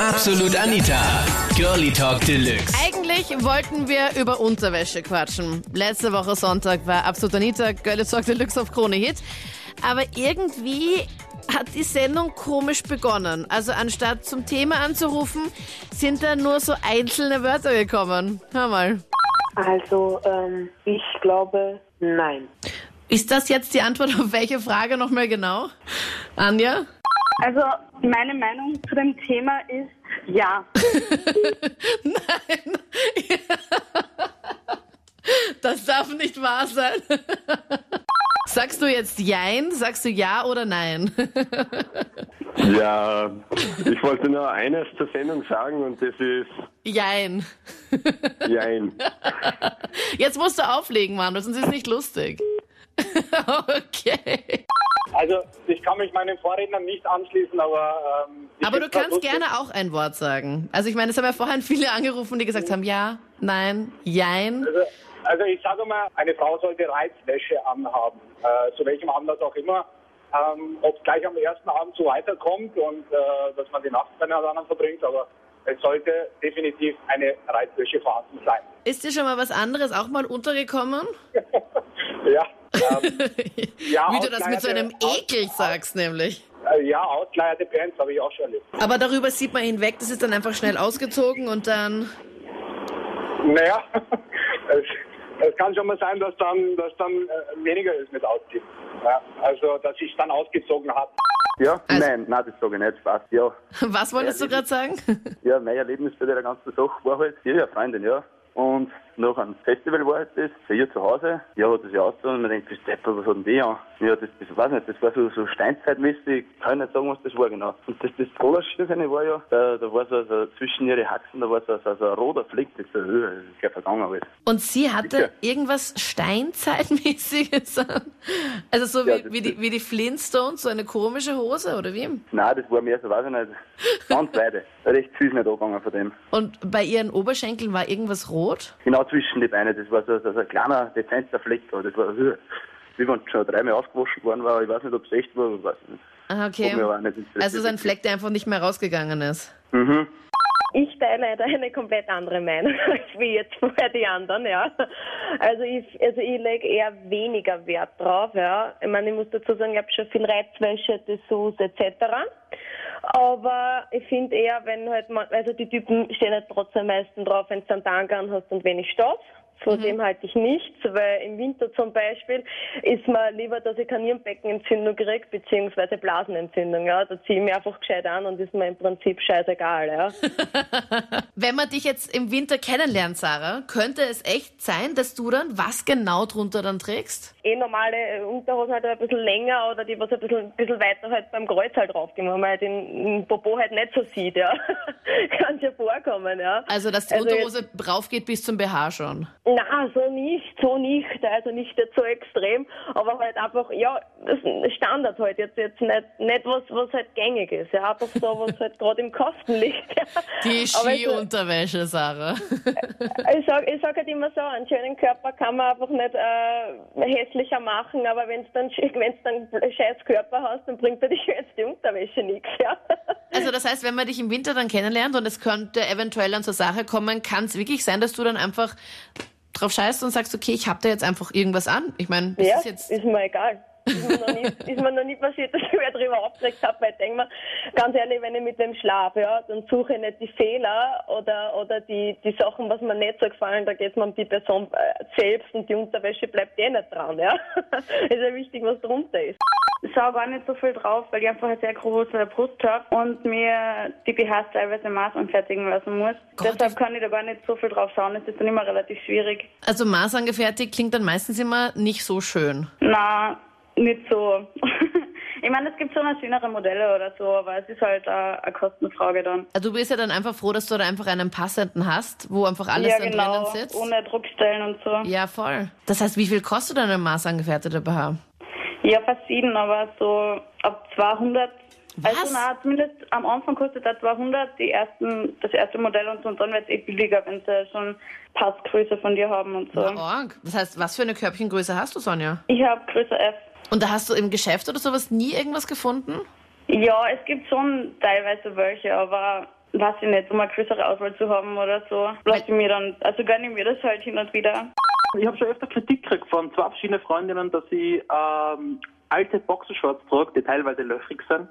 Absolut Anita. Girlie Talk Deluxe. Eigentlich wollten wir über Unterwäsche quatschen. Letzte Woche Sonntag war Absolut Anita, Girlie Talk Deluxe auf Krone Hit. Aber irgendwie hat die Sendung komisch begonnen. Also anstatt zum Thema anzurufen, sind da nur so einzelne Wörter gekommen. Hör mal. Also, ähm, ich glaube, nein. Ist das jetzt die Antwort auf welche Frage nochmal genau? Anja? Also meine Meinung zu dem Thema ist ja. Nein. Das darf nicht wahr sein. Sagst du jetzt Jein? Sagst du Ja oder Nein? Ja, ich wollte nur eines zur Sendung sagen und das ist Jein. Jein. Jetzt musst du auflegen, Mann, sonst ist es nicht lustig. Okay. Also ich kann mich meinen Vorrednern nicht anschließen, aber ähm, Aber du kannst gerne auch ein Wort sagen. Also ich meine, es haben ja vorhin viele angerufen, die gesagt haben Ja, Nein, Jein. Also, also ich sage mal, eine Frau sollte Reizwäsche anhaben, äh, zu welchem Anlass auch immer. Ähm, Ob es gleich am ersten Abend so weiterkommt und äh, dass man die Nacht miteinander verbringt, aber es sollte definitiv eine Reizwäsche vorhanden sein. Ist dir schon mal was anderes auch mal untergekommen? Ähm, ja Wie du das mit so einem ausgeleierte- Ekel sagst, nämlich. Äh, ja, ausgeleierte Pants habe ich auch schon erlebt. Aber darüber sieht man hinweg, das ist dann einfach schnell ausgezogen und dann. Naja, es, es kann schon mal sein, dass dann, dass dann äh, weniger ist mit Ausziehen. Ja, also, dass ich dann ausgezogen habe. Ja, Also- nein, nein, das sage ich nicht, Spaß, ja. Was wolltest du gerade sagen? Ja, mein Erlebnis bei der ganzen Sache war halt, ja, Freundin, ja. Und nach einem Festival war halt das, bei ihr zu Hause, ja, hat das ja ausgezogen und man denkt, das Depper, was hat denn die an? Ja, das, das weiß nicht, das war so, so steinzeitmäßig, kann ich nicht sagen, was das war genau. Und das, das Allerschönste war ja, da, da war so, so zwischen ihre Haxen, da war so, so, so ein roter Fleck, das, so, das ist gleich vergangen alles. Und sie hatte irgendwas Steinzeitmäßiges an. Also so wie, Ja, das- wie, die, wie die Flintstones, so eine komische Hose oder wie? Nein, das war mehr so, weiß ich nicht, ganz weite, recht süß nicht angegangen von dem. Und bei ihren Oberschenkeln war irgendwas rot? Genau zwischen die Beine, das war so, so, so ein kleiner, dezenter Fleck da, das war, äh, wie wenn schon dreimal aufgewaschen worden war, ich weiß nicht, ob es echt war, aber ich weiß nicht. Ah, okay. Also so ein Fleck, der einfach nicht mehr rausgegangen ist. Mhm. Ich teile leider eine komplett andere Meinung als wie jetzt vorher die anderen, ja. Also ich, also ich lege eher weniger Wert drauf, ja. Ich meine, ich muss dazu sagen, ich habe schon viel Reizwäsche, Dessous etc. Aber ich finde eher, wenn halt man, also die Typen stehen halt trotzdem am meisten drauf, wenn du dann Tanga hast und wenig Stoff. Von dem halte ich nichts, weil im Winter zum Beispiel ist mir lieber, dass ich keine Nierenbeckenentzündung kriege, beziehungsweise Blasenentzündung, ja. Da ziehe ich mich einfach gescheit an und ist mir im Prinzip scheißegal, ja. Wenn man dich jetzt im Winter kennenlernt, Sarah, könnte es echt sein, dass du dann was genau drunter dann trägst? eh normale äh, Unterhosen halt ein bisschen länger oder die was ein bisschen, ein bisschen weiter halt beim Kreuz halt draufgehen, weil man halt den, den Popo halt nicht so sieht, ja. Kann ja vorkommen, ja. Also, dass die Also Unterhose raufgeht bis zum BH schon. Na, so nicht, so nicht, also nicht jetzt so extrem, aber halt einfach, ja, das ist Standard halt, jetzt, jetzt nicht, nicht was, was halt gängig ist, ja, einfach so, was halt gerade im Kasten liegt, ja. Die Skiunterwäsche, Sarah. Ich sag, ich sag halt immer so, einen schönen Körper kann man einfach nicht äh, hässlicher machen, aber wenn du dann, wenn's dann einen scheiß Körper hast, dann bringt dir die schönste Unterwäsche nichts, ja. Also das heißt, wenn man dich im Winter dann kennenlernt und es könnte eventuell dann zur Sache kommen, kann es wirklich sein, dass du dann einfach drauf scheißt und sagst, okay, ich hab da jetzt einfach irgendwas an. Ich meine, das Ja, ist jetzt... ist mir egal. Ist mir, noch nie, ist mir noch nie passiert, dass ich mich darüber aufgeregt habe, weil ich denke mir, ganz ehrlich, wenn ich mit dem schlafe, ja, dann suche ich nicht die Fehler oder, oder die, die Sachen, was mir nicht so gefallen, da geht es mir um die Person äh, selbst und die Unterwäsche bleibt eh nicht dran, ja. ist ja wichtig, was drunter ist. Ich schaue gar nicht so viel drauf, weil ich einfach eine sehr große Brust habe und mir die BHs teilweise Maß anfertigen lassen muss. Gott, Deshalb kann ich da gar nicht so viel drauf schauen. Es ist dann immer relativ schwierig. Also maßangefertigt klingt dann meistens immer nicht so schön. Na, nicht so. ich meine, es gibt schon noch schönere Modelle oder so, aber es ist halt äh, eine Kostenfrage dann. Also du bist ja dann einfach froh, dass du da einfach einen passenden hast, wo einfach alles ja, dann genau, drinnen sitzt. ohne Druckstellen und so. Ja, voll. Das heißt, wie viel kostet dann ein maßangefertigter BH? Ja, verschieden, aber so ab 200. Was? Also na, zumindest am Anfang kostet er 200, die ersten, das erste Modell und so, und dann wird es eh billiger, wenn sie schon Passgröße von dir haben und so. Na, org. Das heißt, was für eine Körbchengröße hast du, Sonja? Ich habe Größe F. Und da hast du im Geschäft oder sowas nie irgendwas gefunden? Ja, es gibt schon teilweise welche, aber weiß ich nicht, um eine größere Auswahl zu haben oder so, lasse ich mir dann, also gönne ich mir das halt hin und wieder. Ich habe schon öfter Kritik gekriegt von zwei verschiedenen Freundinnen, dass ich ähm, alte Boxershorts trage, die teilweise löchrig sind.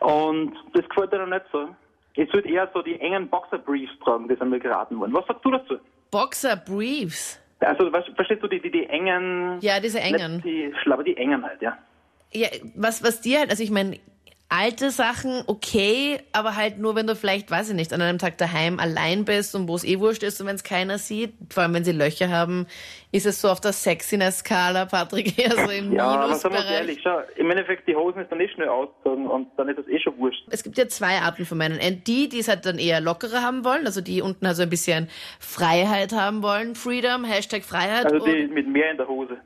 Und das gefällt ihnen nicht so. Ich würde eher so die engen Boxer-Briefs tragen, die sind mir geraten worden. Was sagst du dazu? Boxer Briefs. Also, weißt, verstehst du die, die, die engen... Ja, diese engen. Die Schlapper, die engen halt, ja. Ja, was, was dir halt, also ich meine, alte Sachen okay, aber halt nur, wenn du vielleicht, weiß ich nicht, an einem Tag daheim allein bist und wo es eh wurscht ist und wenn es keiner sieht, vor allem wenn sie Löcher haben, ist es so auf der Sexiness-Skala, Patrick, eher so im Ja, aber sagen wir Minusbereich. ehrlich, schau, im Endeffekt, die Hosen ist dann eh schnell ausgezogen und dann ist das eh schon wurscht. Es gibt ja zwei Arten von Männern. Die, die es halt dann eher lockerer haben wollen, also die unten also ein bisschen Freiheit haben wollen, Freedom, Hashtag Freiheit. Also die mit mehr in der Hose.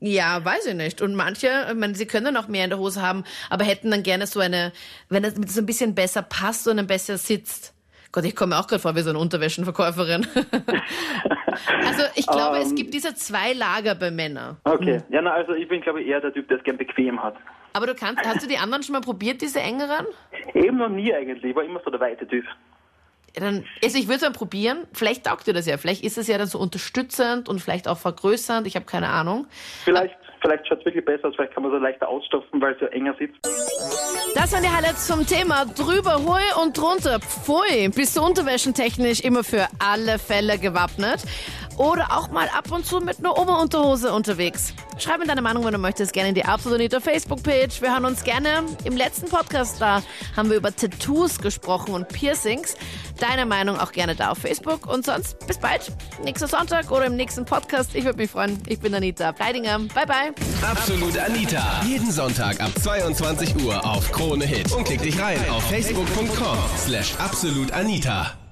Ja, weiß ich nicht. Und manche, ich meine, sie können auch mehr in der Hose haben, aber hätten dann gerne so eine, wenn es so ein bisschen besser passt und ein besser sitzt. Gott, ich komme mir auch gerade vor wie so eine Unterwäschenverkäuferin. also ich glaube, es Ähm. gibt diese zwei Lager bei Männern. Okay. Ja, na, also ich bin, glaube ich, eher der Typ, der es gern bequem hat. Aber du kannst, hast du die anderen schon mal probiert, diese engeren? Eben noch nie eigentlich. Ich war immer so der weite Typ. Dann, also ich würde es mal probieren. Vielleicht taugt dir das ja. Vielleicht ist es ja dann so unterstützend und vielleicht auch vergrößernd. Ich habe keine Ahnung. Vielleicht, vielleicht schaut es wirklich besser aus. Vielleicht kann man so leichter ausstopfen, weil es so enger sitzt. Das waren die Highlights zum Thema drüber, hui und drunter. Pfui, bist du unterwäschentechnisch immer für alle Fälle gewappnet? Oder auch mal ab und zu mit einer Oberunterhose unterwegs? Schreib mir deine Meinung, wenn du möchtest, gerne in die Absolut Anita Facebook-Page. Wir hören uns gerne im letzten Podcast da. Haben wir über Tattoos gesprochen und Piercings. Deine Meinung auch gerne da auf Facebook. Und sonst bis bald. Nächster Sonntag oder im nächsten Podcast. Ich würde mich freuen. Ich bin Anita Bleidinger. Bye, bye. Absolut Anita. Jeden Sonntag ab 22 Uhr auf Krone Hit. Und klick dich rein auf facebook.com slash absolutanita.